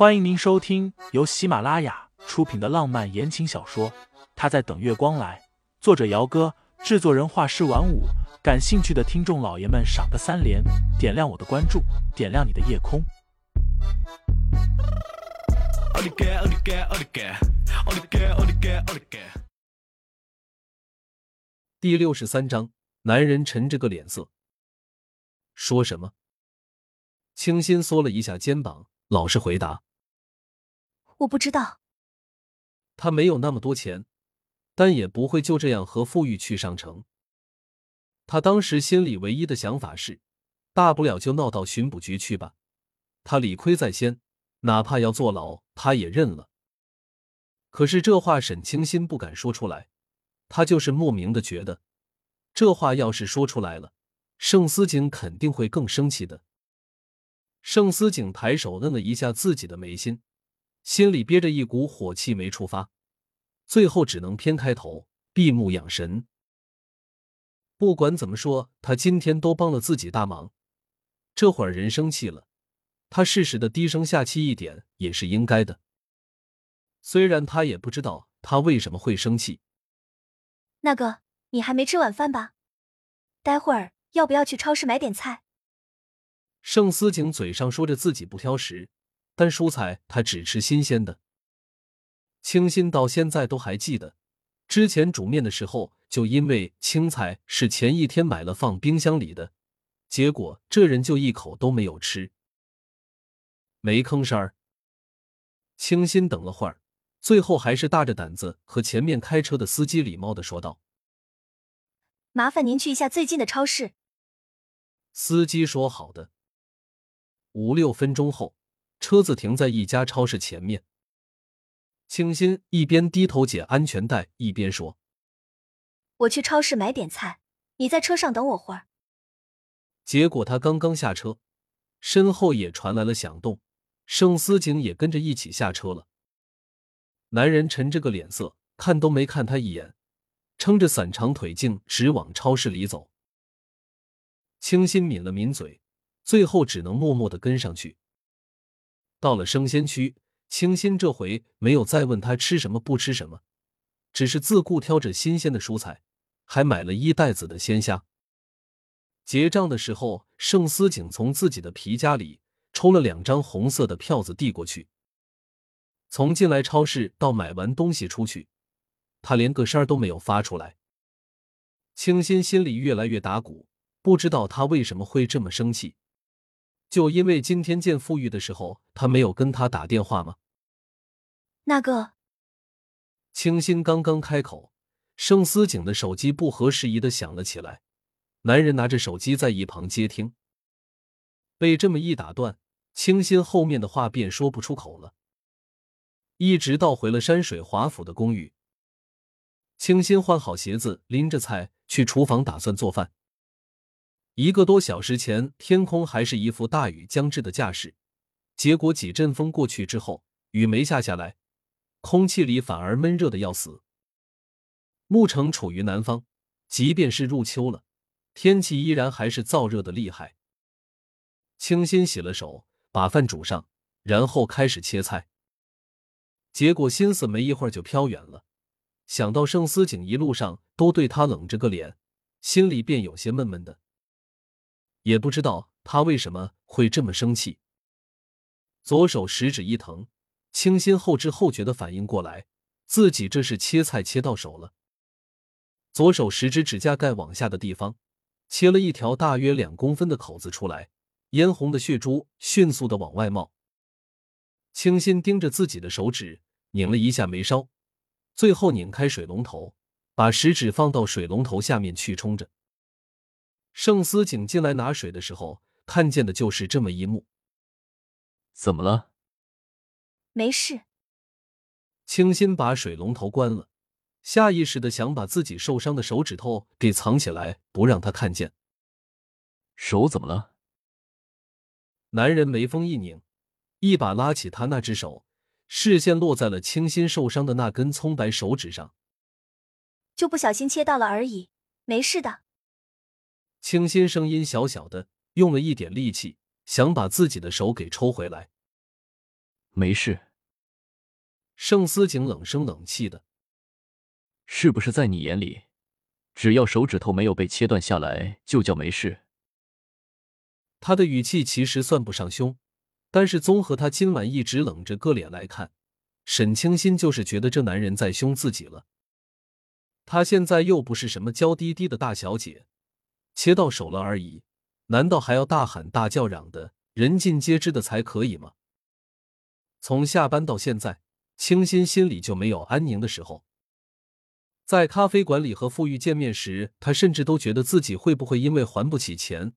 欢迎您收听由喜马拉雅出品的浪漫言情小说《他在等月光来》，作者：姚哥，制作人：画师晚舞。感兴趣的听众老爷们，赏个三连，点亮我的关注，点亮你的夜空。第六十三章，男人沉着个脸色，说什么？清新缩了一下肩膀，老实回答。我不知道，他没有那么多钱，但也不会就这样和富裕去上城。他当时心里唯一的想法是，大不了就闹到巡捕局去吧。他理亏在先，哪怕要坐牢，他也认了。可是这话沈清心不敢说出来，他就是莫名的觉得，这话要是说出来了，盛思景肯定会更生气的。盛思景抬手摁了一下自己的眉心。心里憋着一股火气没触发，最后只能偏开头，闭目养神。不管怎么说，他今天都帮了自己大忙。这会儿人生气了，他适时的低声下气一点也是应该的。虽然他也不知道他为什么会生气。那个，你还没吃晚饭吧？待会儿要不要去超市买点菜？盛思景嘴上说着自己不挑食。但蔬菜他只吃新鲜的。清新到现在都还记得，之前煮面的时候，就因为青菜是前一天买了放冰箱里的，结果这人就一口都没有吃，没吭声儿。清新等了会儿，最后还是大着胆子和前面开车的司机礼貌的说道：“麻烦您去一下最近的超市。”司机说：“好的。”五六分钟后。车子停在一家超市前面，清新一边低头解安全带，一边说：“我去超市买点菜，你在车上等我会儿。”结果他刚刚下车，身后也传来了响动，盛思景也跟着一起下车了。男人沉着个脸色，看都没看他一眼，撑着伞长腿径直往超市里走。清新抿了抿嘴，最后只能默默的跟上去。到了生鲜区，清新这回没有再问他吃什么不吃什么，只是自顾挑着新鲜的蔬菜，还买了一袋子的鲜虾。结账的时候，盛思景从自己的皮夹里抽了两张红色的票子递过去。从进来超市到买完东西出去，他连个声儿都没有发出来。清新心里越来越打鼓，不知道他为什么会这么生气。就因为今天见傅玉的时候，他没有跟他打电话吗？那个，清新刚刚开口，盛思景的手机不合时宜的响了起来。男人拿着手机在一旁接听，被这么一打断，清新后面的话便说不出口了。一直到回了山水华府的公寓，清新换好鞋子，拎着菜去厨房打算做饭。一个多小时前，天空还是一副大雨将至的架势，结果几阵风过去之后，雨没下下来，空气里反而闷热的要死。牧城处于南方，即便是入秋了，天气依然还是燥热的厉害。清新洗了手，把饭煮上，然后开始切菜。结果心思没一会儿就飘远了，想到盛思景一路上都对他冷着个脸，心里便有些闷闷的。也不知道他为什么会这么生气。左手食指一疼，清新后知后觉的反应过来，自己这是切菜切到手了。左手食指指甲盖往下的地方，切了一条大约两公分的口子出来，嫣红的血珠迅速的往外冒。清新盯着自己的手指，拧了一下眉梢，最后拧开水龙头，把食指放到水龙头下面去冲着。盛思景进来拿水的时候，看见的就是这么一幕。怎么了？没事。清新把水龙头关了，下意识的想把自己受伤的手指头给藏起来，不让他看见。手怎么了？男人眉峰一拧，一把拉起他那只手，视线落在了清新受伤的那根葱白手指上。就不小心切到了而已，没事的。清新声音小小的，用了一点力气，想把自己的手给抽回来。没事。盛思景冷声冷气的，是不是在你眼里，只要手指头没有被切断下来，就叫没事？他的语气其实算不上凶，但是综合他今晚一直冷着个脸来看，沈清心就是觉得这男人在凶自己了。他现在又不是什么娇滴滴的大小姐，切到手了而已，难道还要大喊大叫嚷的，人尽皆知的才可以吗？从下班到现在，清新心里就没有安宁的时候。在咖啡馆里和富裕见面时，他甚至都觉得自己会不会因为还不起钱，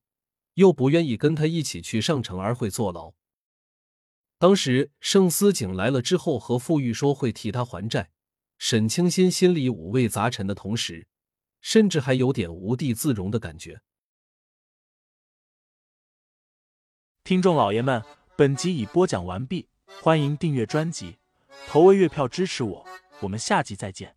又不愿意跟他一起去上城而会坐牢。当时盛思景来了之后，和富裕说会替他还债。沈清新心里五味杂陈的同时，甚至还有点无地自容的感觉。听众老爷们，本集已播讲完毕，欢迎订阅专辑，投喂月票支持我，我们下集再见。